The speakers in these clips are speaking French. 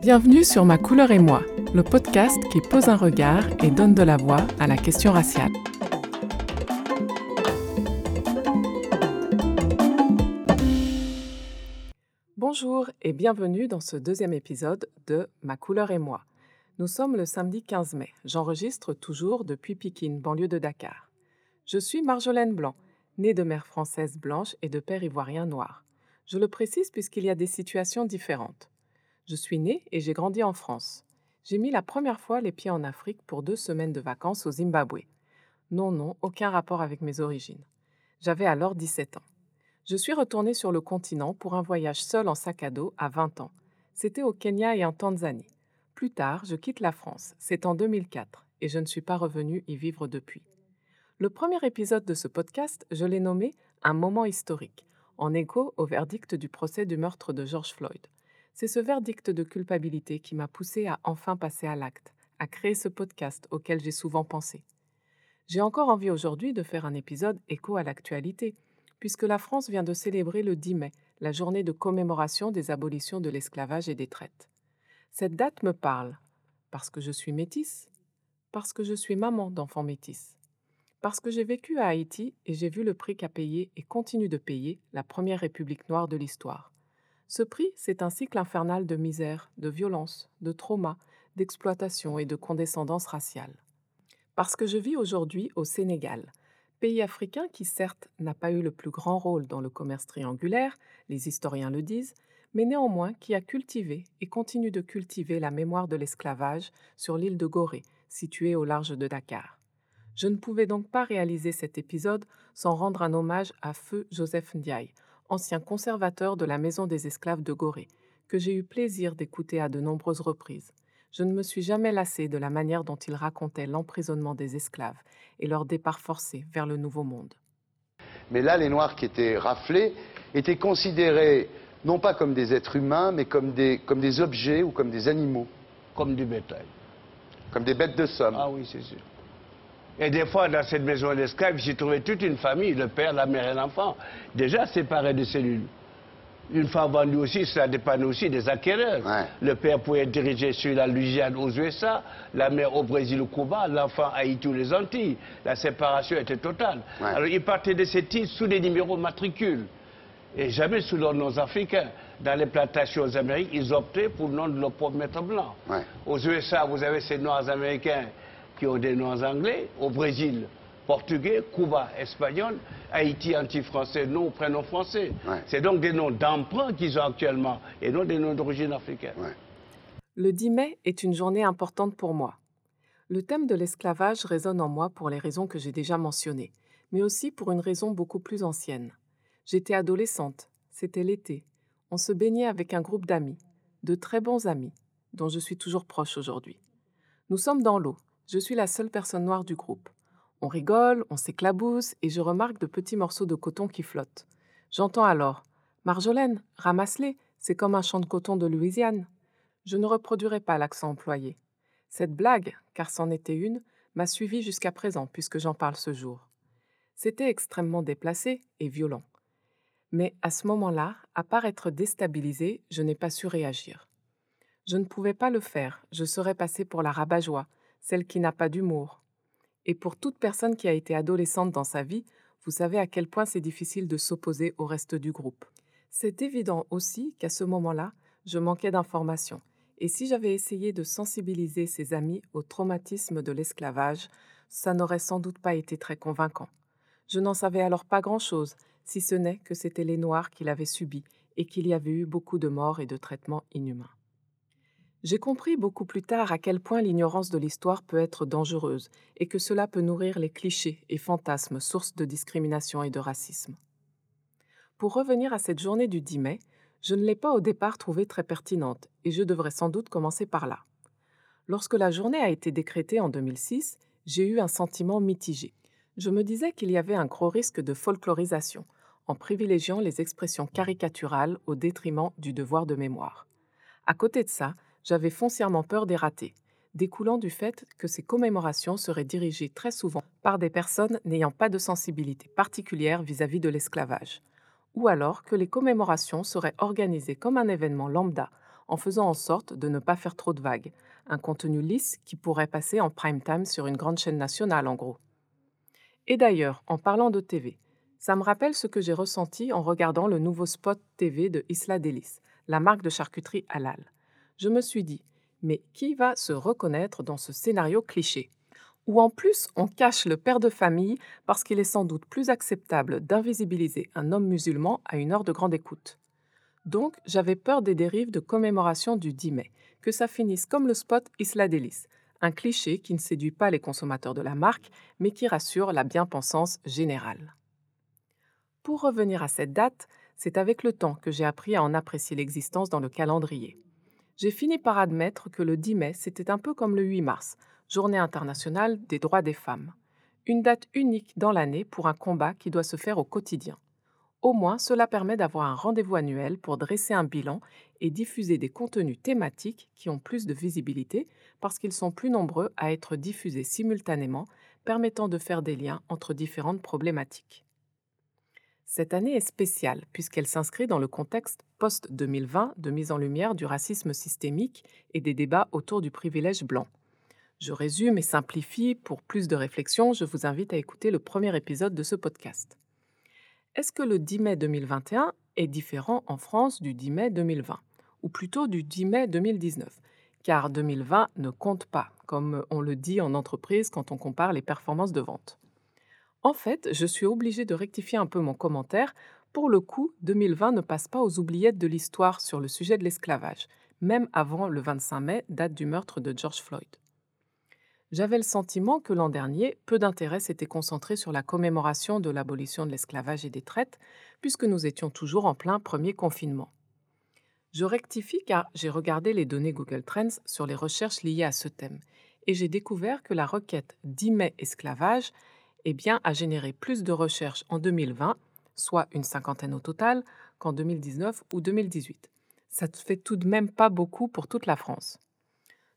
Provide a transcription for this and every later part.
Bienvenue sur Ma couleur et moi, le podcast qui pose un regard et donne de la voix à la question raciale. Bonjour et bienvenue dans ce deuxième épisode de Ma couleur et moi. Nous sommes le samedi 15 mai. J'enregistre toujours depuis Pékin, banlieue de Dakar. Je suis Marjolaine Blanc, née de mère française blanche et de père ivoirien noir. Je le précise puisqu'il y a des situations différentes. Je suis née et j'ai grandi en France. J'ai mis la première fois les pieds en Afrique pour deux semaines de vacances au Zimbabwe. Non, non, aucun rapport avec mes origines. J'avais alors 17 ans. Je suis retournée sur le continent pour un voyage seul en sac à dos à 20 ans. C'était au Kenya et en Tanzanie. Plus tard, je quitte la France. C'est en 2004 et je ne suis pas revenue y vivre depuis. Le premier épisode de ce podcast, je l'ai nommé Un moment historique, en écho au verdict du procès du meurtre de George Floyd. C'est ce verdict de culpabilité qui m'a poussé à enfin passer à l'acte, à créer ce podcast auquel j'ai souvent pensé. J'ai encore envie aujourd'hui de faire un épisode écho à l'actualité, puisque la France vient de célébrer le 10 mai, la journée de commémoration des abolitions de l'esclavage et des traites. Cette date me parle parce que je suis métisse, parce que je suis maman d'enfants métis, parce que j'ai vécu à Haïti et j'ai vu le prix qu'a payé et continue de payer la première république noire de l'histoire. Ce prix, c'est un cycle infernal de misère, de violence, de trauma, d'exploitation et de condescendance raciale. Parce que je vis aujourd'hui au Sénégal, pays africain qui certes n'a pas eu le plus grand rôle dans le commerce triangulaire, les historiens le disent, mais néanmoins qui a cultivé et continue de cultiver la mémoire de l'esclavage sur l'île de Gorée, située au large de Dakar. Je ne pouvais donc pas réaliser cet épisode sans rendre un hommage à Feu Joseph Ndiaye, ancien conservateur de la Maison des esclaves de Gorée, que j'ai eu plaisir d'écouter à de nombreuses reprises. Je ne me suis jamais lassé de la manière dont il racontait l'emprisonnement des esclaves et leur départ forcé vers le Nouveau Monde. Mais là, les Noirs qui étaient raflés étaient considérés non pas comme des êtres humains, mais comme des, comme des objets ou comme des animaux. Comme du bétail. Comme des bêtes de somme. Ah oui, c'est sûr. Et des fois, dans cette maison d'esclaves, j'ai trouvé toute une famille, le père, la mère et l'enfant, déjà séparés de cellules. Une fois vendue aussi, ça dépend aussi des acquéreurs. Le père pouvait diriger sur la Louisiane aux USA, la mère au Brésil, au Cuba, l'enfant à Haïti ou les Antilles. La séparation était totale. Alors, ils partaient de ces titres sous des numéros matricules et jamais sous leurs noms africains. Dans les plantations aux Amériques, ils optaient pour le nom de leur propre maître blanc. Aux USA, vous avez ces Noirs américains qui ont des noms anglais. Au Brésil, portugais, Cuba, espagnol, Haïti, anti-français, non prénom français. C'est donc des noms d'emprunt qu'ils ont actuellement et non des noms d'origine africaine. Le 10 mai est une journée importante pour moi. Le thème de l'esclavage résonne en moi pour les raisons que j'ai déjà mentionnées, mais aussi pour une raison beaucoup plus ancienne. J'étais adolescente, c'était l'été. On se baignait avec un groupe d'amis, de très bons amis, dont je suis toujours proche aujourd'hui. Nous sommes dans l'eau, je suis la seule personne noire du groupe. On rigole, on s'éclabousse et je remarque de petits morceaux de coton qui flottent. J'entends alors Marjolaine, ramasse-les, c'est comme un champ de coton de Louisiane. Je ne reproduirai pas l'accent employé. Cette blague, car c'en était une, m'a suivi jusqu'à présent puisque j'en parle ce jour. C'était extrêmement déplacé et violent. Mais à ce moment-là, à part être déstabilisée, je n'ai pas su réagir. Je ne pouvais pas le faire, je serais passée pour la rabat-joie, celle qui n'a pas d'humour. Et pour toute personne qui a été adolescente dans sa vie, vous savez à quel point c'est difficile de s'opposer au reste du groupe. C'est évident aussi qu'à ce moment-là, je manquais d'informations. Et si j'avais essayé de sensibiliser ses amis au traumatisme de l'esclavage, ça n'aurait sans doute pas été très convaincant. Je n'en savais alors pas grand-chose, si ce n'est que c'étaient les Noirs qui l'avaient subi et qu'il y avait eu beaucoup de morts et de traitements inhumains. J'ai compris beaucoup plus tard à quel point l'ignorance de l'histoire peut être dangereuse et que cela peut nourrir les clichés et fantasmes sources de discrimination et de racisme. Pour revenir à cette journée du 10 mai, je ne l'ai pas au départ trouvée très pertinente et je devrais sans doute commencer par là. Lorsque la journée a été décrétée en 2006, j'ai eu un sentiment mitigé. Je me disais qu'il y avait un gros risque de folklorisation, en privilégiant les expressions caricaturales au détriment du devoir de mémoire. À côté de ça, j'avais foncièrement peur des ratés, découlant du fait que ces commémorations seraient dirigées très souvent par des personnes n'ayant pas de sensibilité particulière vis-à-vis de l'esclavage, ou alors que les commémorations seraient organisées comme un événement lambda, en faisant en sorte de ne pas faire trop de vagues, un contenu lisse qui pourrait passer en prime time sur une grande chaîne nationale en gros. Et d'ailleurs, en parlant de TV, ça me rappelle ce que j'ai ressenti en regardant le nouveau spot TV de Isla Delis, la marque de charcuterie halal. Je me suis dit, mais qui va se reconnaître dans ce scénario cliché? Où en plus on cache le père de famille parce qu'il est sans doute plus acceptable d'invisibiliser un homme musulman à une heure de grande écoute. Donc j'avais peur des dérives de commémoration du 10 mai, que ça finisse comme le spot Isla Delis, un cliché qui ne séduit pas les consommateurs de la marque, mais qui rassure la bien-pensance générale. Pour revenir à cette date, c'est avec le temps que j'ai appris à en apprécier l'existence dans le calendrier j'ai fini par admettre que le 10 mai, c'était un peu comme le 8 mars, Journée internationale des droits des femmes. Une date unique dans l'année pour un combat qui doit se faire au quotidien. Au moins, cela permet d'avoir un rendez-vous annuel pour dresser un bilan et diffuser des contenus thématiques qui ont plus de visibilité parce qu'ils sont plus nombreux à être diffusés simultanément, permettant de faire des liens entre différentes problématiques. Cette année est spéciale puisqu'elle s'inscrit dans le contexte post-2020 de mise en lumière du racisme systémique et des débats autour du privilège blanc. Je résume et simplifie. Pour plus de réflexion, je vous invite à écouter le premier épisode de ce podcast. Est-ce que le 10 mai 2021 est différent en France du 10 mai 2020 Ou plutôt du 10 mai 2019 Car 2020 ne compte pas, comme on le dit en entreprise quand on compare les performances de vente. En fait, je suis obligée de rectifier un peu mon commentaire. Pour le coup, 2020 ne passe pas aux oubliettes de l'histoire sur le sujet de l'esclavage, même avant le 25 mai, date du meurtre de George Floyd. J'avais le sentiment que l'an dernier, peu d'intérêt s'était concentré sur la commémoration de l'abolition de l'esclavage et des traites, puisque nous étions toujours en plein premier confinement. Je rectifie car j'ai regardé les données Google Trends sur les recherches liées à ce thème, et j'ai découvert que la requête 10 mai esclavage eh a généré plus de recherches en 2020, soit une cinquantaine au total, qu'en 2019 ou 2018. Ça ne fait tout de même pas beaucoup pour toute la France.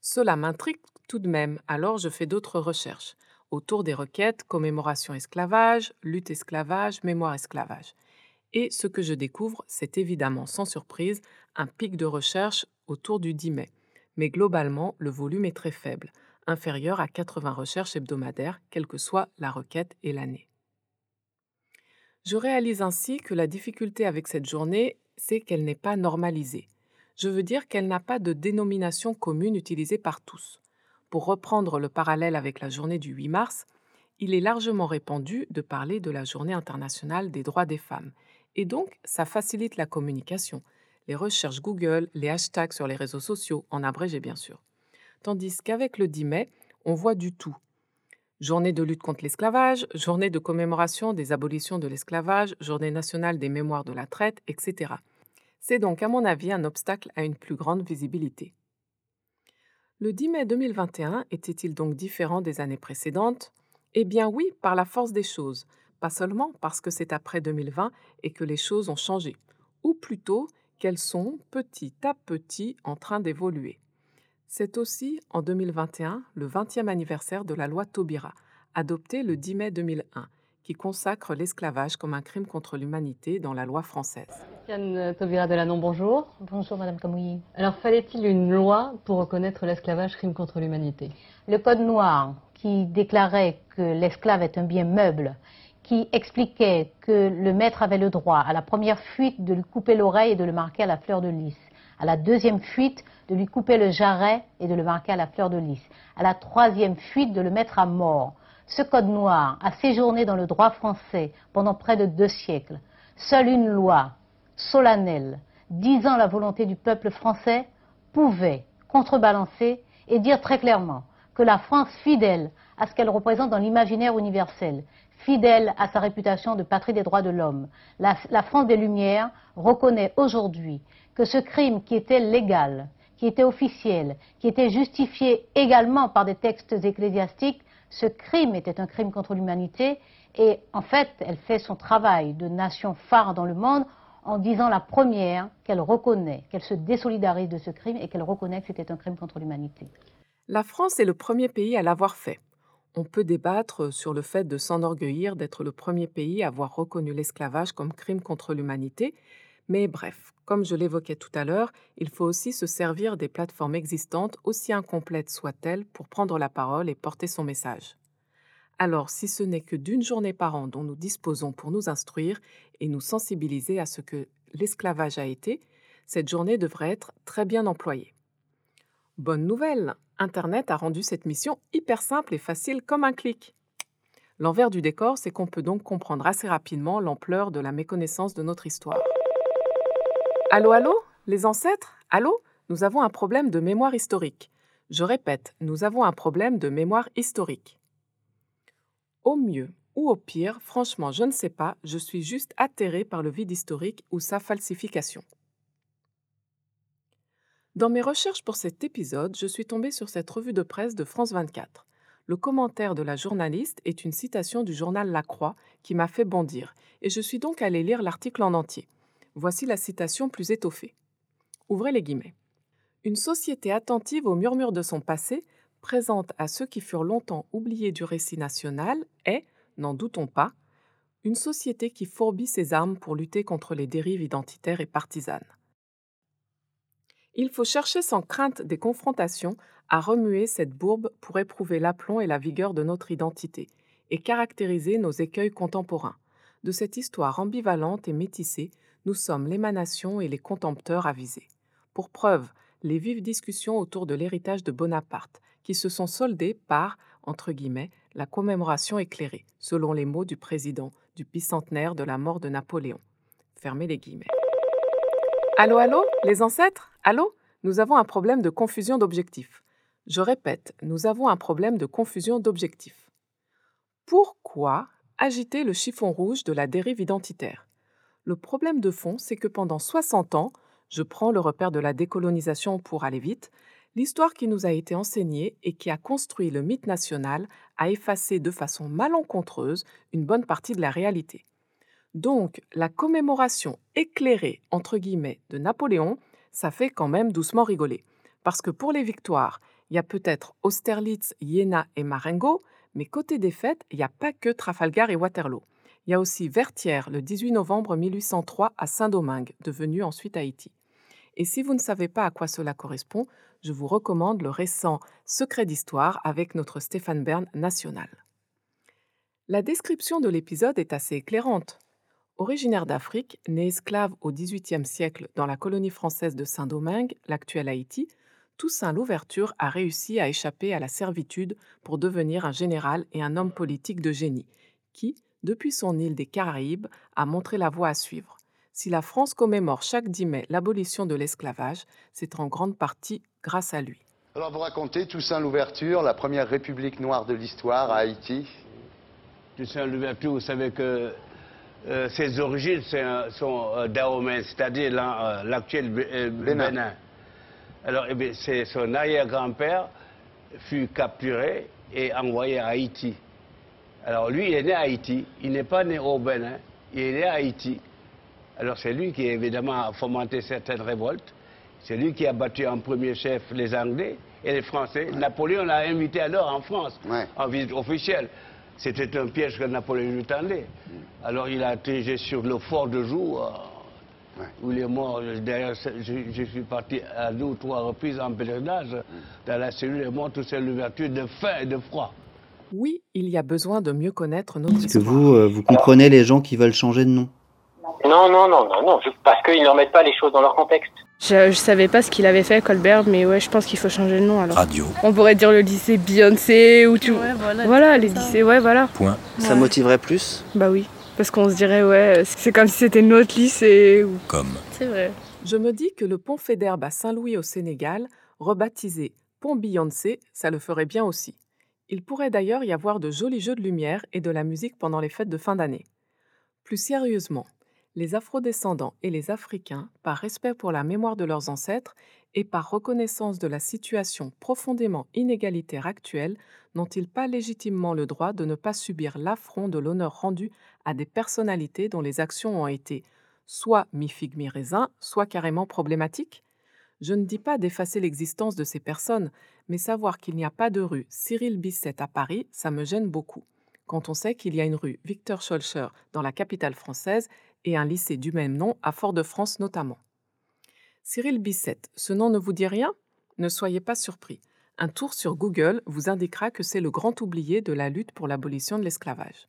Cela m'intrigue tout de même, alors je fais d'autres recherches autour des requêtes commémoration esclavage, lutte esclavage, mémoire esclavage. Et ce que je découvre, c'est évidemment sans surprise un pic de recherche autour du 10 mai. Mais globalement, le volume est très faible, inférieure à 80 recherches hebdomadaires, quelle que soit la requête et l'année. Je réalise ainsi que la difficulté avec cette journée, c'est qu'elle n'est pas normalisée. Je veux dire qu'elle n'a pas de dénomination commune utilisée par tous. Pour reprendre le parallèle avec la journée du 8 mars, il est largement répandu de parler de la journée internationale des droits des femmes, et donc ça facilite la communication, les recherches Google, les hashtags sur les réseaux sociaux, en abrégé bien sûr tandis qu'avec le 10 mai, on voit du tout. Journée de lutte contre l'esclavage, journée de commémoration des abolitions de l'esclavage, journée nationale des mémoires de la traite, etc. C'est donc à mon avis un obstacle à une plus grande visibilité. Le 10 mai 2021 était-il donc différent des années précédentes? Eh bien oui, par la force des choses, pas seulement parce que c'est après 2020 et que les choses ont changé, ou plutôt qu'elles sont petit à petit en train d'évoluer. C'est aussi, en 2021, le 20e anniversaire de la loi Taubira, adoptée le 10 mai 2001, qui consacre l'esclavage comme un crime contre l'humanité dans la loi française. Christiane Taubira Delanon, bonjour. Bonjour Madame Camouilly. Alors fallait-il une loi pour reconnaître l'esclavage crime contre l'humanité? Le Code noir, qui déclarait que l'esclave est un bien meuble, qui expliquait que le maître avait le droit à la première fuite de lui couper l'oreille et de le marquer à la fleur de lys, à la deuxième fuite de lui couper le jarret et de le marquer à la fleur de lys. À la troisième fuite, de le mettre à mort. Ce code noir a séjourné dans le droit français pendant près de deux siècles. Seule une loi solennelle disant la volonté du peuple français pouvait contrebalancer et dire très clairement que la France, fidèle à ce qu'elle représente dans l'imaginaire universel, fidèle à sa réputation de patrie des droits de l'homme, la, la, France des Lumières reconnaît aujourd'hui que ce crime qui était légal, qui était officiel, qui était justifié également par des textes ecclésiastiques, ce crime était un crime contre l'humanité et en fait, elle fait son travail de nation phare dans le monde en disant la première qu'elle reconnaît, qu'elle se désolidarise de ce crime et qu'elle reconnaît que c'était un crime contre l'humanité. La France est le premier pays à l'avoir fait. On peut débattre sur le fait de s'enorgueillir d'être le premier pays à avoir reconnu l'esclavage comme crime contre l'humanité, mais bref, comme je l'évoquais tout à l'heure, il faut aussi se servir des plateformes existantes, aussi incomplètes soient-elles, pour prendre la parole et porter son message. Alors, si ce n'est que d'une journée par an dont nous disposons pour nous instruire et nous sensibiliser à ce que l'esclavage a été, cette journée devrait être très bien employée. Bonne nouvelle, Internet a rendu cette mission hyper simple et facile comme un clic. L'envers du décor, c'est qu'on peut donc comprendre assez rapidement l'ampleur de la méconnaissance de notre histoire. Allô, allô? Les ancêtres? Allô? Nous avons un problème de mémoire historique. Je répète, nous avons un problème de mémoire historique. Au mieux ou au pire, franchement, je ne sais pas, je suis juste atterré par le vide historique ou sa falsification. Dans mes recherches pour cet épisode, je suis tombé sur cette revue de presse de France 24. Le commentaire de la journaliste est une citation du journal La Croix qui m'a fait bondir, et je suis donc allé lire l'article en entier. Voici la citation plus étoffée. Ouvrez les guillemets. Une société attentive aux murmures de son passé, présente à ceux qui furent longtemps oubliés du récit national, est, n'en doutons pas, une société qui fourbit ses armes pour lutter contre les dérives identitaires et partisanes. Il faut chercher sans crainte des confrontations à remuer cette bourbe pour éprouver l'aplomb et la vigueur de notre identité et caractériser nos écueils contemporains. De cette histoire ambivalente et métissée, nous sommes l'émanation et les contempteurs avisés. Pour preuve, les vives discussions autour de l'héritage de Bonaparte, qui se sont soldées par, entre guillemets, la commémoration éclairée, selon les mots du président du bicentenaire de la mort de Napoléon. Fermez les guillemets. Allô, allô, les ancêtres? Allô? Nous avons un problème de confusion d'objectifs. Je répète, nous avons un problème de confusion d'objectifs. Pourquoi agiter le chiffon rouge de la dérive identitaire? Le problème de fond, c'est que pendant 60 ans, je prends le repère de la décolonisation pour aller vite, l'histoire qui nous a été enseignée et qui a construit le mythe national a effacé de façon malencontreuse une bonne partie de la réalité. Donc, la commémoration éclairée, entre guillemets, de Napoléon, ça fait quand même doucement rigoler. Parce que pour les victoires, il y a peut-être Austerlitz, Jena et Marengo, mais côté défaite, il n'y a pas que Trafalgar et Waterloo. Il y a aussi Vertières le 18 novembre 1803 à Saint-Domingue, devenu ensuite Haïti. Et si vous ne savez pas à quoi cela correspond, je vous recommande le récent Secret d'histoire avec notre Stéphane Bern national. La description de l'épisode est assez éclairante. Originaire d'Afrique, né esclave au XVIIIe siècle dans la colonie française de Saint-Domingue, l'actuel Haïti, Toussaint Louverture a réussi à échapper à la servitude pour devenir un général et un homme politique de génie, qui, depuis son île des Caraïbes, a montré la voie à suivre. Si la France commémore chaque 10 mai l'abolition de l'esclavage, c'est en grande partie grâce à lui. Alors vous racontez Toussaint Louverture, la première république noire de l'histoire à Haïti Toussaint Louverture, vous savez que euh, ses origines sont euh, Dahomey, c'est-à-dire euh, l'actuel Bénin. Alors eh son arrière-grand-père fut capturé et envoyé à Haïti. Alors lui, il est né à Haïti. Il n'est pas né au Bénin. Il est né à Haïti. Alors c'est lui qui, évidemment, a fomenté certaines révoltes. C'est lui qui a battu en premier chef les Anglais et les Français. Napoléon l'a invité alors en France, en visite officielle. C'était un piège que Napoléon lui tendait. Mm. Alors il a atterri sur le fort de Joux, euh, où il est mort. D'ailleurs, je, suis parti à deux ou trois reprises en pèlerinage. Mm. Dans la cellule, est mort, tout c'est l'ouverture de faim et de froid. Oui, il y a besoin de mieux connaître notre Est-ce que vous, euh, vous comprenez les gens qui veulent changer de nom? Non, non, non, non, non, parce qu'ils ne remettent pas les choses dans leur contexte. Je, ne savais pas ce qu'il avait fait, Colbert, mais ouais, je pense qu'il faut changer de nom alors. Radio. On pourrait dire le lycée Beyoncé ou tout. Ouais, voilà, voilà les lycées, ouais, voilà. Point. Ça motiverait plus? Bah oui, parce qu'on se dirait, ouais, c'est comme si c'était notre lycée. Ou... Comme. C'est vrai. Je me dis que le pont Fédère à Saint-Louis au Sénégal, rebaptisé Pont Beyoncé, ça le ferait bien aussi. Il pourrait d'ailleurs y avoir de jolis jeux de lumière et de la musique pendant les fêtes de fin d'année. Plus sérieusement, les afrodescendants et les Africains, par respect pour la mémoire de leurs ancêtres et par reconnaissance de la situation profondément inégalitaire actuelle, n'ont-ils pas légitimement le droit de ne pas subir l'affront de l'honneur rendu à des personnalités dont les actions ont été soit mi-figue mi-raisin, soit carrément problématiques? Je ne dis pas d'effacer l'existence de ces personnes, mais savoir qu'il n'y a pas de rue Cyril Bisset à Paris, ça me gêne beaucoup, quand on sait qu'il y a une rue Victor Scholcher dans la capitale française et un lycée du même nom à Fort-de-France notamment. Cyril Bisset, ce nom ne vous dit rien? Ne soyez pas surpris. Un tour sur Google vous indiquera que c'est le grand oublié de la lutte pour l'abolition de l'esclavage.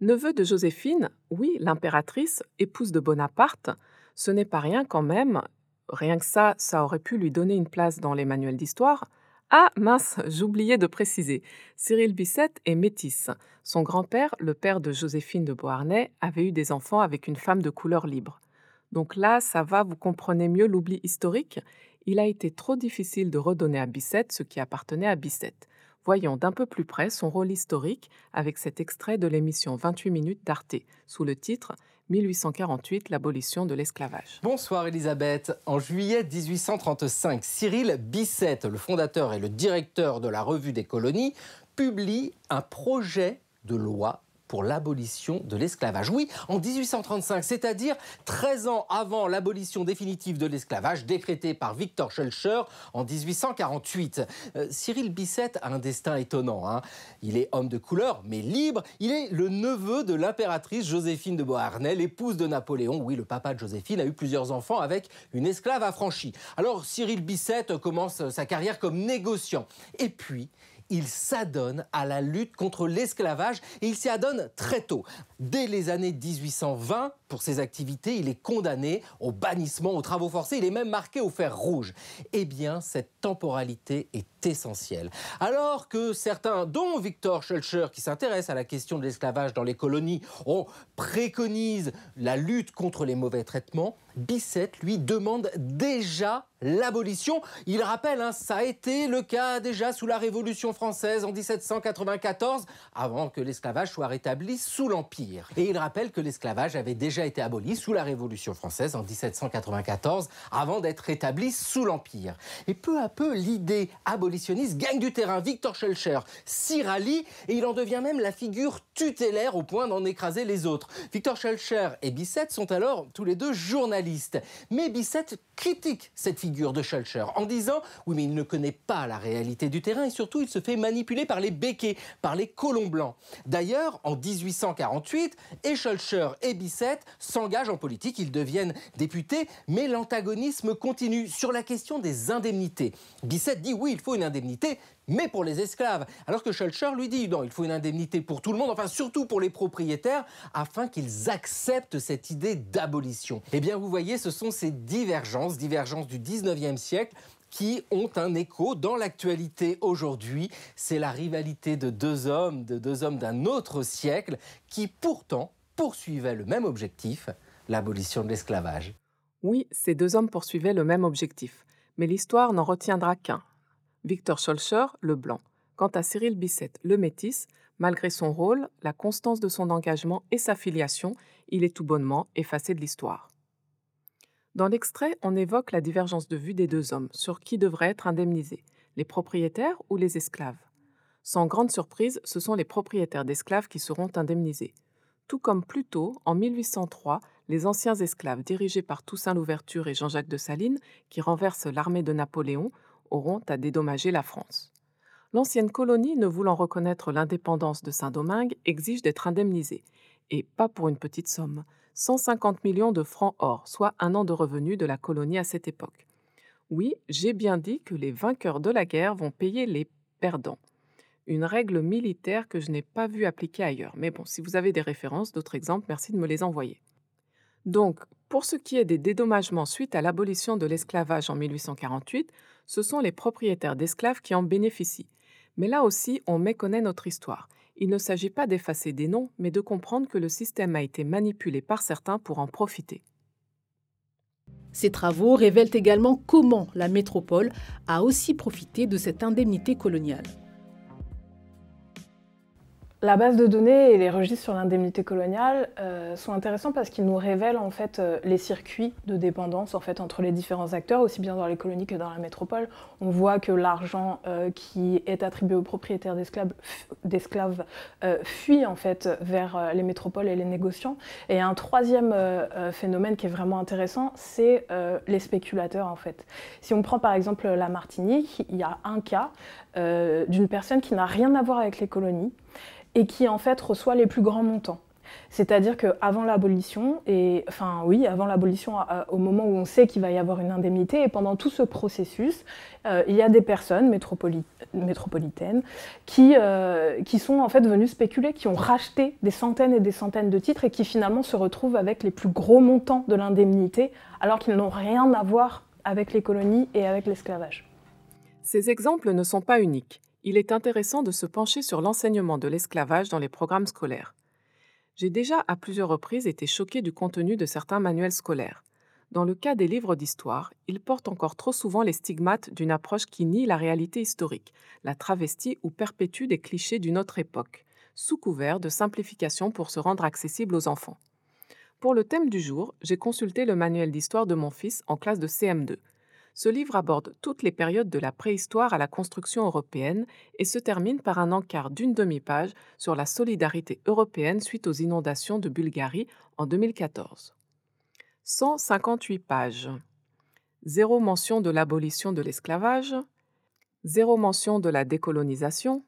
Neveu de Joséphine, oui, l'impératrice, épouse de Bonaparte, ce n'est pas rien quand même, rien que ça, ça aurait pu lui donner une place dans les manuels d'histoire. Ah mince, j'oubliais de préciser, Cyril Bisset est métisse. Son grand-père, le père de Joséphine de Beauharnais, avait eu des enfants avec une femme de couleur libre. Donc là, ça va, vous comprenez mieux l'oubli historique. Il a été trop difficile de redonner à Bisset ce qui appartenait à Bisset. Voyons d'un peu plus près son rôle historique avec cet extrait de l'émission 28 minutes d'Arte, sous le titre 1848, l'abolition de l'esclavage. Bonsoir Elisabeth. En juillet 1835, Cyril Bisset, le fondateur et le directeur de la Revue des colonies, publie un projet de loi pour l'abolition de l'esclavage. Oui, en 1835, c'est-à-dire 13 ans avant l'abolition définitive de l'esclavage décrétée par Victor Schulcher en 1848. Euh, Cyril Bisset a un destin étonnant. Hein. Il est homme de couleur, mais libre. Il est le neveu de l'impératrice Joséphine de Beauharnais, l'épouse de Napoléon. Oui, le papa de Joséphine a eu plusieurs enfants avec une esclave affranchie. Alors Cyril Bisset commence sa carrière comme négociant. Et puis, il s'adonne à la lutte contre l'esclavage et il s'y adonne très tôt. Dès les années 1820, pour ses activités, il est condamné au bannissement, aux travaux forcés, il est même marqué au fer rouge. Eh bien, cette temporalité est essentielle. Alors que certains, dont Victor Schulcher, qui s'intéresse à la question de l'esclavage dans les colonies, ont préconisé la lutte contre les mauvais traitements, Bisset, lui, demande déjà l'abolition. Il rappelle, hein, ça a été le cas déjà sous la Révolution française en 1794, avant que l'esclavage soit rétabli sous l'Empire. Et il rappelle que l'esclavage avait déjà été aboli sous la Révolution française en 1794, avant d'être rétabli sous l'Empire. Et peu à peu, l'idée abolitionniste gagne du terrain. Victor Schellcher s'y rallie et il en devient même la figure tutélaire au point d'en écraser les autres. Victor Schellcher et Bisset sont alors tous les deux journalistes mais Bisset critique cette figure de Schulcher en disant oui mais il ne connaît pas la réalité du terrain et surtout il se fait manipuler par les béquets, par les colons blancs. D'ailleurs, en 1848, et Schulcher et Bisset s'engagent en politique, ils deviennent députés, mais l'antagonisme continue sur la question des indemnités. Bisset dit oui, il faut une indemnité, mais pour les esclaves. Alors que Schulcher lui dit non, il faut une indemnité pour tout le monde, enfin surtout pour les propriétaires, afin qu'ils acceptent cette idée d'abolition. Eh bien, vous voyez, ce sont ces divergences, divergences du 19e siècle, qui ont un écho dans l'actualité aujourd'hui. C'est la rivalité de deux hommes, de deux hommes d'un autre siècle, qui pourtant poursuivaient le même objectif, l'abolition de l'esclavage. Oui, ces deux hommes poursuivaient le même objectif, mais l'histoire n'en retiendra qu'un, Victor Scholcher, le blanc. Quant à Cyril Bisset, le métis, malgré son rôle, la constance de son engagement et sa filiation, il est tout bonnement effacé de l'histoire. Dans l'extrait, on évoque la divergence de vue des deux hommes sur qui devrait être indemnisé, les propriétaires ou les esclaves. Sans grande surprise, ce sont les propriétaires d'esclaves qui seront indemnisés. Tout comme plus tôt, en 1803, les anciens esclaves dirigés par Toussaint Louverture et Jean-Jacques de Salines, qui renversent l'armée de Napoléon, auront à dédommager la France. L'ancienne colonie, ne voulant reconnaître l'indépendance de Saint-Domingue, exige d'être indemnisée, et pas pour une petite somme, 150 millions de francs or, soit un an de revenus de la colonie à cette époque. Oui, j'ai bien dit que les vainqueurs de la guerre vont payer les perdants. Une règle militaire que je n'ai pas vue appliquée ailleurs. Mais bon, si vous avez des références, d'autres exemples, merci de me les envoyer. Donc, pour ce qui est des dédommagements suite à l'abolition de l'esclavage en 1848, ce sont les propriétaires d'esclaves qui en bénéficient. Mais là aussi, on méconnaît notre histoire. Il ne s'agit pas d'effacer des noms, mais de comprendre que le système a été manipulé par certains pour en profiter. Ces travaux révèlent également comment la métropole a aussi profité de cette indemnité coloniale. La base de données et les registres sur l'indemnité coloniale euh, sont intéressants parce qu'ils nous révèlent en fait euh, les circuits de dépendance en fait entre les différents acteurs, aussi bien dans les colonies que dans la métropole. On voit que l'argent euh, qui est attribué aux propriétaires d'esclaves fuit en fait vers les métropoles et les négociants. Et un troisième phénomène qui est vraiment intéressant, c'est les spéculateurs en fait. Si on prend par exemple la Martinique, il y a un cas d'une personne qui n'a rien à voir avec les colonies et qui en fait reçoit les plus grands montants. C'est-à-dire qu'avant l'abolition, et enfin oui, avant l'abolition, au moment où on sait qu'il va y avoir une indemnité, et pendant tout ce processus, euh, il y a des personnes métropolitaines qui, euh, qui sont en fait venues spéculer, qui ont racheté des centaines et des centaines de titres et qui finalement se retrouvent avec les plus gros montants de l'indemnité, alors qu'ils n'ont rien à voir avec les colonies et avec l'esclavage. Ces exemples ne sont pas uniques il est intéressant de se pencher sur l'enseignement de l'esclavage dans les programmes scolaires. J'ai déjà à plusieurs reprises été choqué du contenu de certains manuels scolaires. Dans le cas des livres d'histoire, ils portent encore trop souvent les stigmates d'une approche qui nie la réalité historique, la travestie ou perpétue des clichés d'une autre époque, sous couvert de simplification pour se rendre accessible aux enfants. Pour le thème du jour, j'ai consulté le manuel d'histoire de mon fils en classe de CM2. Ce livre aborde toutes les périodes de la préhistoire à la construction européenne et se termine par un encart d'une demi-page sur la solidarité européenne suite aux inondations de Bulgarie en 2014. 158 pages. Zéro mention de l'abolition de l'esclavage. Zéro mention de la décolonisation.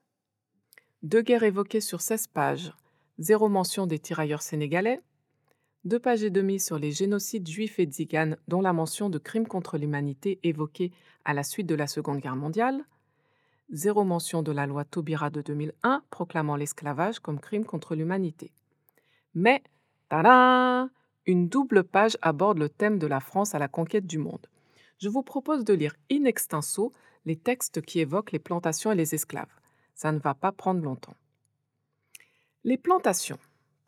Deux guerres évoquées sur 16 pages. Zéro mention des tirailleurs sénégalais deux pages et demie sur les génocides juifs et tziganes, dont la mention de crimes contre l'humanité évoquée à la suite de la Seconde Guerre mondiale, zéro mention de la loi Taubira de 2001 proclamant l'esclavage comme crime contre l'humanité. Mais, tada Une double page aborde le thème de la France à la conquête du monde. Je vous propose de lire in extenso les textes qui évoquent les plantations et les esclaves. Ça ne va pas prendre longtemps. Les plantations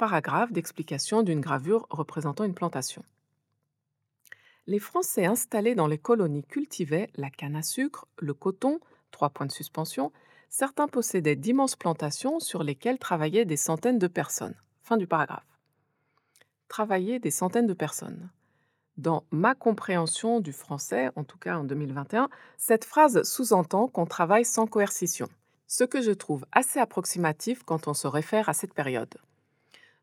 paragraphe d'explication d'une gravure représentant une plantation. Les Français installés dans les colonies cultivaient la canne à sucre, le coton, trois points de suspension, certains possédaient d'immenses plantations sur lesquelles travaillaient des centaines de personnes. Fin du paragraphe. Travailler des centaines de personnes. Dans ma compréhension du français, en tout cas en 2021, cette phrase sous-entend qu'on travaille sans coercition, ce que je trouve assez approximatif quand on se réfère à cette période.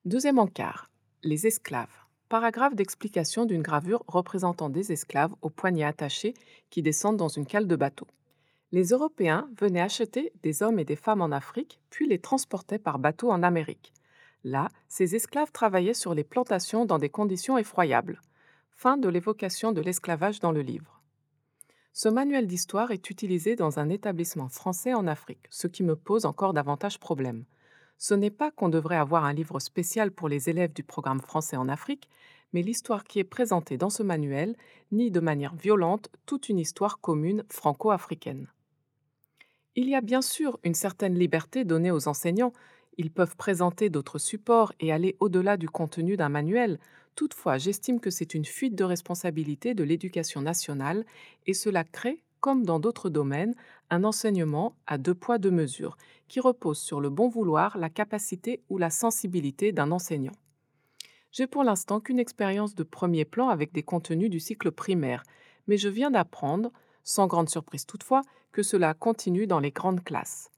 Deuxième encart. Les esclaves. Paragraphe d'explication d'une gravure représentant des esclaves aux poignets attachés qui descendent dans une cale de bateau. Les Européens venaient acheter des hommes et des femmes en Afrique, puis les transportaient par bateau en Amérique. Là, ces esclaves travaillaient sur les plantations dans des conditions effroyables. Fin de l'évocation de l'esclavage dans le livre. Ce manuel d'histoire est utilisé dans un établissement français en Afrique, ce qui me pose encore davantage problème ce n'est pas qu'on devrait avoir un livre spécial pour les élèves du programme français en Afrique, mais l'histoire qui est présentée dans ce manuel nie de manière violente toute une histoire commune franco-africaine. Il y a bien sûr une certaine liberté donnée aux enseignants, ils peuvent présenter d'autres supports et aller au-delà du contenu d'un manuel, toutefois j'estime que c'est une fuite de responsabilité de l'éducation nationale et cela crée comme dans d'autres domaines, un enseignement à deux poids, deux mesures, qui repose sur le bon vouloir, la capacité ou la sensibilité d'un enseignant. J'ai pour l'instant qu'une expérience de premier plan avec des contenus du cycle primaire, mais je viens d'apprendre, sans grande surprise toutefois, que cela continue dans les grandes classes.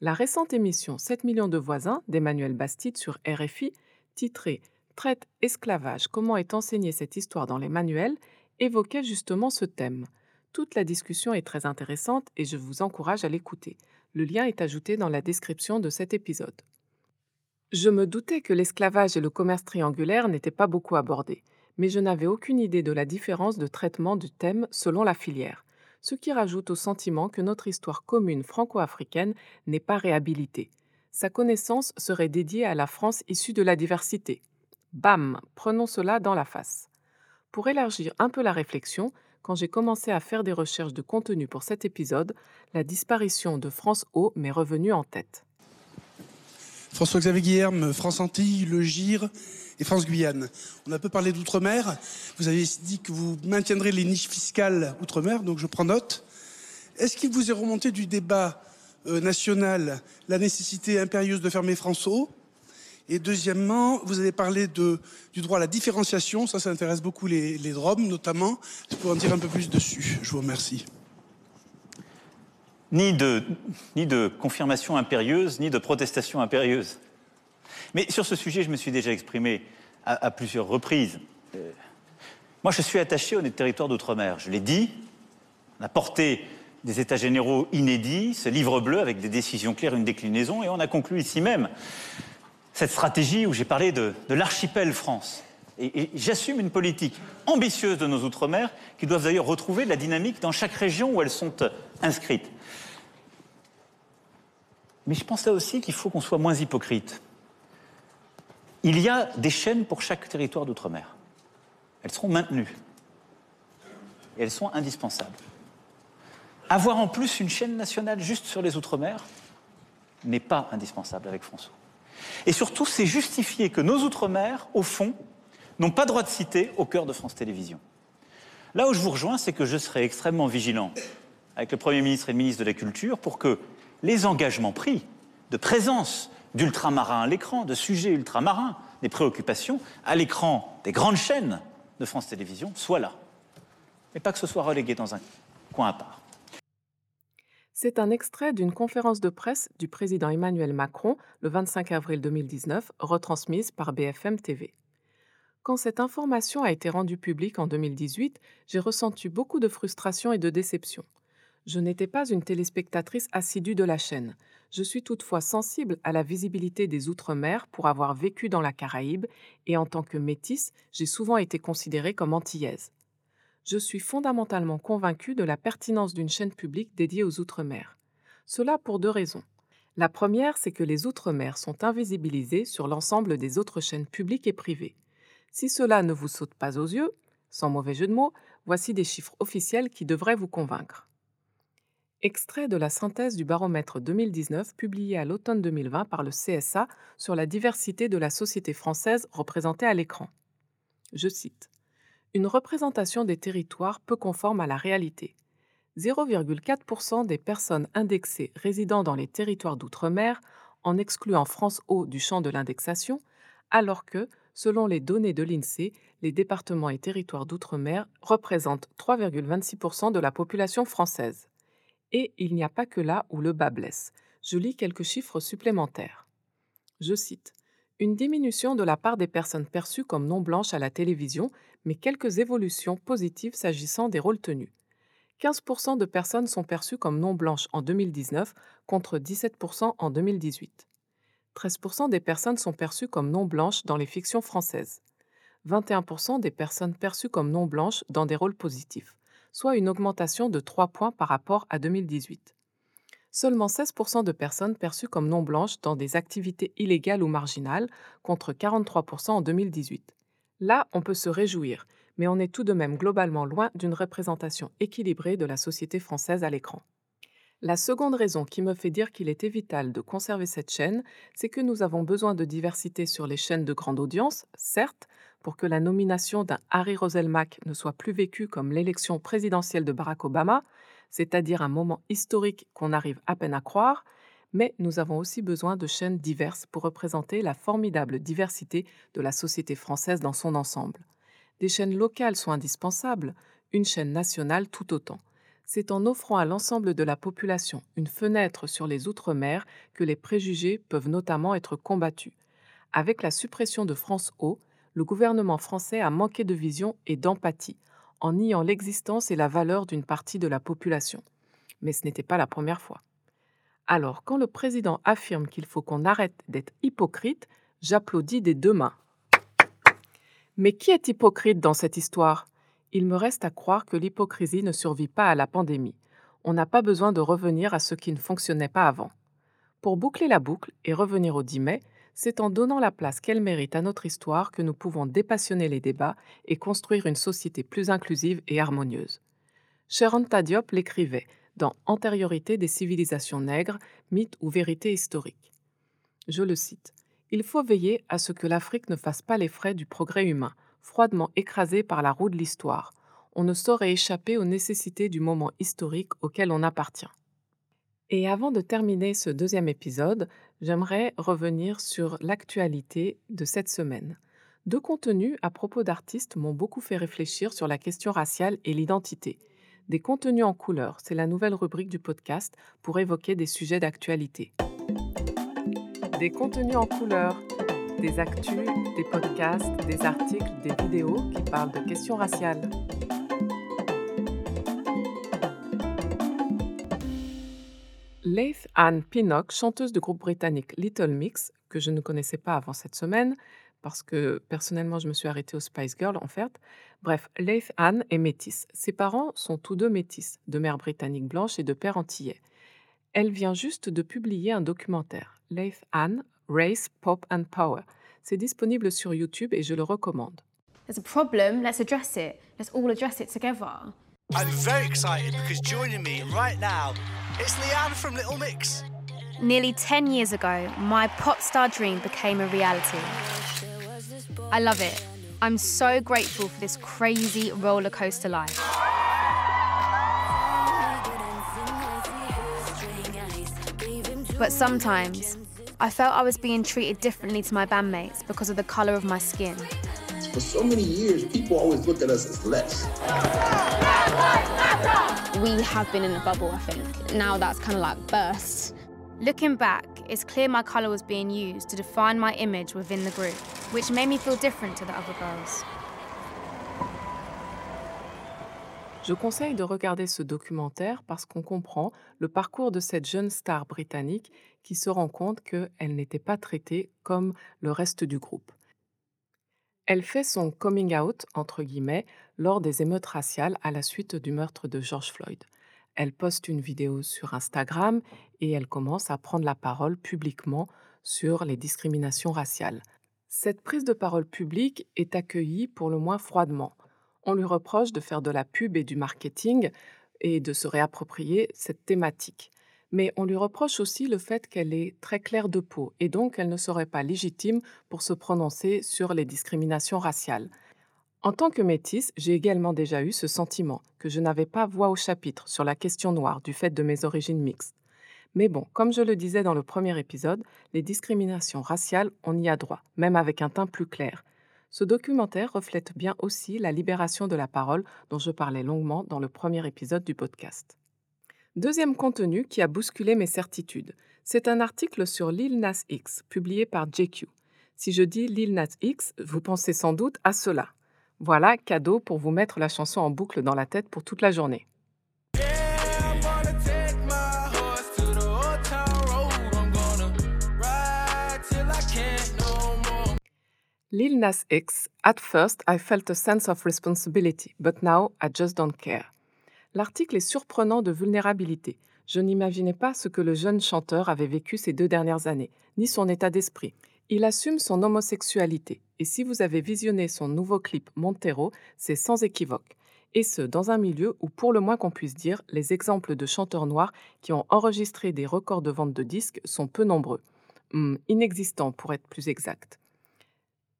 La récente émission 7 millions de voisins d'Emmanuel Bastide sur RFI, titrée Traite esclavage, comment est enseignée cette histoire dans les manuels, évoquait justement ce thème. Toute la discussion est très intéressante et je vous encourage à l'écouter. Le lien est ajouté dans la description de cet épisode. Je me doutais que l'esclavage et le commerce triangulaire n'étaient pas beaucoup abordés, mais je n'avais aucune idée de la différence de traitement du thème selon la filière, ce qui rajoute au sentiment que notre histoire commune franco-africaine n'est pas réhabilitée. Sa connaissance serait dédiée à la France issue de la diversité. Bam Prenons cela dans la face. Pour élargir un peu la réflexion, quand j'ai commencé à faire des recherches de contenu pour cet épisode, la disparition de France O m'est revenue en tête. François-Xavier Guillerme, France Antilles, Le Gire et France Guyane. On a peu parlé d'outre-mer. Vous avez dit que vous maintiendrez les niches fiscales outre-mer, donc je prends note. Est-ce qu'il vous est remonté du débat euh, national la nécessité impérieuse de fermer France Et deuxièmement, vous avez parlé du droit à la différenciation. Ça, ça intéresse beaucoup les, les notamment. Je peux en dire un peu plus dessus. Je vous remercie. Ni de, confirmation impérieuse, ni de protestation impérieuse. Mais sur ce sujet, je me suis déjà exprimé à, plusieurs reprises. Euh, moi, je suis attaché aux territoires d'outre-mer. Je l'ai dit, on a porté des états généraux inédits, ce livre bleu avec des décisions claires, une déclinaison, et on a conclu ici même cette stratégie où j'ai parlé de, l'archipel France. Et, j'assume une politique ambitieuse de nos Outre-mer qui doivent d'ailleurs retrouver de la dynamique dans chaque région où elles sont inscrites. Mais je pense là aussi qu'il faut qu'on soit moins hypocrite. Il y a des chaînes pour chaque territoire d'outre-mer. Elles seront maintenues. Et elles sont indispensables. Avoir en plus une chaîne nationale juste sur les Outre-mer n'est pas indispensable avec François. Et surtout, c'est justifier que nos Outre-mer, au fond, n'ont pas droit de citer au cœur de France Télévisions. Là où je vous rejoins, c'est que je serai extrêmement vigilant avec le Premier ministre et le ministre de la Culture pour que les engagements pris de présence d'ultramarins à l'écran, de sujets ultramarins, des préoccupations à l'écran des grandes chaînes de France Télévisions soient là. Et pas que ce soit relégué dans un coin à part. C'est un extrait d'une conférence de presse du président Emmanuel Macron le 25 avril 2019, retransmise par BFM TV. Quand cette information a été rendue publique en 2018, j'ai ressenti beaucoup de frustration et de déception. Je n'étais pas une téléspectatrice assidue de la chaîne. Je suis toutefois sensible à la visibilité des Outre-mer pour avoir vécu dans la Caraïbe et en tant que métisse, j'ai souvent été considérée comme antillaise je suis fondamentalement convaincu de la pertinence d'une chaîne publique dédiée aux Outre-mer. Cela pour deux raisons. La première, c'est que les Outre-mer sont invisibilisés sur l'ensemble des autres chaînes publiques et privées. Si cela ne vous saute pas aux yeux, sans mauvais jeu de mots, voici des chiffres officiels qui devraient vous convaincre. Extrait de la synthèse du baromètre 2019 publié à l'automne 2020 par le CSA sur la diversité de la société française représentée à l'écran. Je cite une représentation des territoires peu conforme à la réalité. 0,4% des personnes indexées résidant dans les territoires d'outre-mer, en excluant France Eau du champ de l'indexation, alors que, selon les données de l'INSEE, les départements et territoires d'outre-mer représentent 3,26% de la population française. Et il n'y a pas que là où le bas blesse. Je lis quelques chiffres supplémentaires. Je cite une diminution de la part des personnes perçues comme non blanches à la télévision, mais quelques évolutions positives s'agissant des rôles tenus. 15% de personnes sont perçues comme non blanches en 2019 contre 17% en 2018. 13% des personnes sont perçues comme non blanches dans les fictions françaises. 21% des personnes perçues comme non blanches dans des rôles positifs, soit une augmentation de 3 points par rapport à 2018 seulement 16% de personnes perçues comme non blanches dans des activités illégales ou marginales, contre 43% en 2018. Là, on peut se réjouir, mais on est tout de même globalement loin d'une représentation équilibrée de la société française à l'écran. La seconde raison qui me fait dire qu'il était vital de conserver cette chaîne, c'est que nous avons besoin de diversité sur les chaînes de grande audience, certes, pour que la nomination d'un Harry Roselmack ne soit plus vécue comme l'élection présidentielle de Barack Obama, c'est-à-dire un moment historique qu'on arrive à peine à croire, mais nous avons aussi besoin de chaînes diverses pour représenter la formidable diversité de la société française dans son ensemble. Des chaînes locales sont indispensables, une chaîne nationale tout autant. C'est en offrant à l'ensemble de la population une fenêtre sur les Outre-mer que les préjugés peuvent notamment être combattus. Avec la suppression de France Eau, le gouvernement français a manqué de vision et d'empathie en niant l'existence et la valeur d'une partie de la population. Mais ce n'était pas la première fois. Alors, quand le président affirme qu'il faut qu'on arrête d'être hypocrite, j'applaudis des deux mains. Mais qui est hypocrite dans cette histoire? Il me reste à croire que l'hypocrisie ne survit pas à la pandémie. On n'a pas besoin de revenir à ce qui ne fonctionnait pas avant. Pour boucler la boucle et revenir au 10 mai, c'est en donnant la place qu'elle mérite à notre histoire que nous pouvons dépassionner les débats et construire une société plus inclusive et harmonieuse. Sharon Diop l'écrivait dans Antériorité des civilisations nègres, mythe ou vérité historique. Je le cite. Il faut veiller à ce que l'Afrique ne fasse pas les frais du progrès humain, froidement écrasé par la roue de l'histoire. On ne saurait échapper aux nécessités du moment historique auquel on appartient. Et avant de terminer ce deuxième épisode, j'aimerais revenir sur l'actualité de cette semaine. Deux contenus à propos d'artistes m'ont beaucoup fait réfléchir sur la question raciale et l'identité. Des contenus en couleur, c'est la nouvelle rubrique du podcast pour évoquer des sujets d'actualité. Des contenus en couleur, des actus, des podcasts, des articles, des vidéos qui parlent de questions raciales. Leith Anne Pinnock, chanteuse du groupe britannique Little Mix, que je ne connaissais pas avant cette semaine, parce que personnellement je me suis arrêtée au Spice Girl en fait. Bref, Leith Anne est métisse. Ses parents sont tous deux métis, de mère britannique blanche et de père antillais. Elle vient juste de publier un documentaire, Leith Anne, Race, Pop and Power. C'est disponible sur YouTube et je le recommande. There's a problem, let's address it. Let's all address it together. I'm very excited because joining me right now is Leanne from Little Mix. Nearly 10 years ago, my pop star dream became a reality. I love it. I'm so grateful for this crazy roller coaster life. But sometimes, I felt I was being treated differently to my bandmates because of the colour of my skin. For so many years, people always looked at us as less. We have been in a bubble, I think. Now that's kind of like burst. Looking back, it's clear my colour was being used to define my image within the group, which made me feel different to the other girls. Je conseille de regarder ce documentaire parce qu'on comprend le parcours de cette jeune star britannique qui se rend compte qu'elle n'était pas traitée comme le reste du groupe. Elle fait son coming out, entre guillemets, lors des émeutes raciales à la suite du meurtre de George Floyd. Elle poste une vidéo sur Instagram et elle commence à prendre la parole publiquement sur les discriminations raciales. Cette prise de parole publique est accueillie pour le moins froidement on lui reproche de faire de la pub et du marketing et de se réapproprier cette thématique. Mais on lui reproche aussi le fait qu'elle est très claire de peau et donc elle ne serait pas légitime pour se prononcer sur les discriminations raciales. En tant que métisse, j'ai également déjà eu ce sentiment que je n'avais pas voix au chapitre sur la question noire du fait de mes origines mixtes. Mais bon, comme je le disais dans le premier épisode, les discriminations raciales, on y a droit, même avec un teint plus clair. Ce documentaire reflète bien aussi la libération de la parole dont je parlais longuement dans le premier épisode du podcast. Deuxième contenu qui a bousculé mes certitudes. C'est un article sur Lil Nas X, publié par JQ. Si je dis Lil Nas X, vous pensez sans doute à cela. Voilà, cadeau pour vous mettre la chanson en boucle dans la tête pour toute la journée. Lil Nas X, At first I felt a sense of responsibility, but now I just don't care. L'article est surprenant de vulnérabilité. Je n'imaginais pas ce que le jeune chanteur avait vécu ces deux dernières années, ni son état d'esprit. Il assume son homosexualité, et si vous avez visionné son nouveau clip Montero, c'est sans équivoque. Et ce, dans un milieu où, pour le moins qu'on puisse dire, les exemples de chanteurs noirs qui ont enregistré des records de vente de disques sont peu nombreux. Hmm, inexistants pour être plus exact.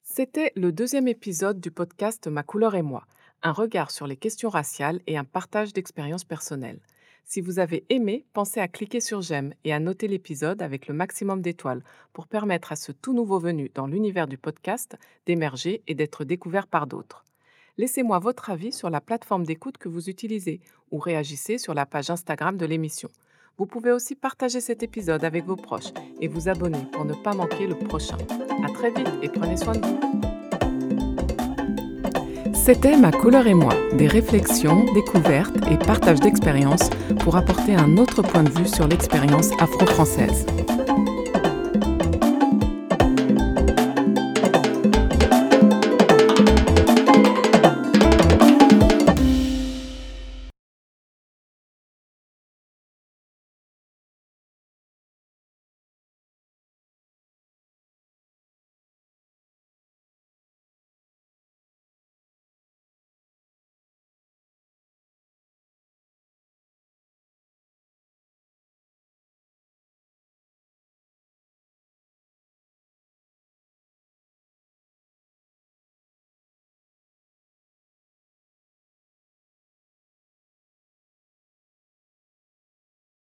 C'était le deuxième épisode du podcast Ma couleur et moi, un regard sur les questions raciales et un partage d'expériences personnelles. Si vous avez aimé, pensez à cliquer sur j'aime et à noter l'épisode avec le maximum d'étoiles pour permettre à ce tout nouveau venu dans l'univers du podcast d'émerger et d'être découvert par d'autres. Laissez-moi votre avis sur la plateforme d'écoute que vous utilisez ou réagissez sur la page Instagram de l'émission. Vous pouvez aussi partager cet épisode avec vos proches et vous abonner pour ne pas manquer le prochain. À très vite et prenez soin de vous. C'était Ma couleur et moi, des réflexions, découvertes et partage d'expériences pour apporter un autre point de vue sur l'expérience afro-française.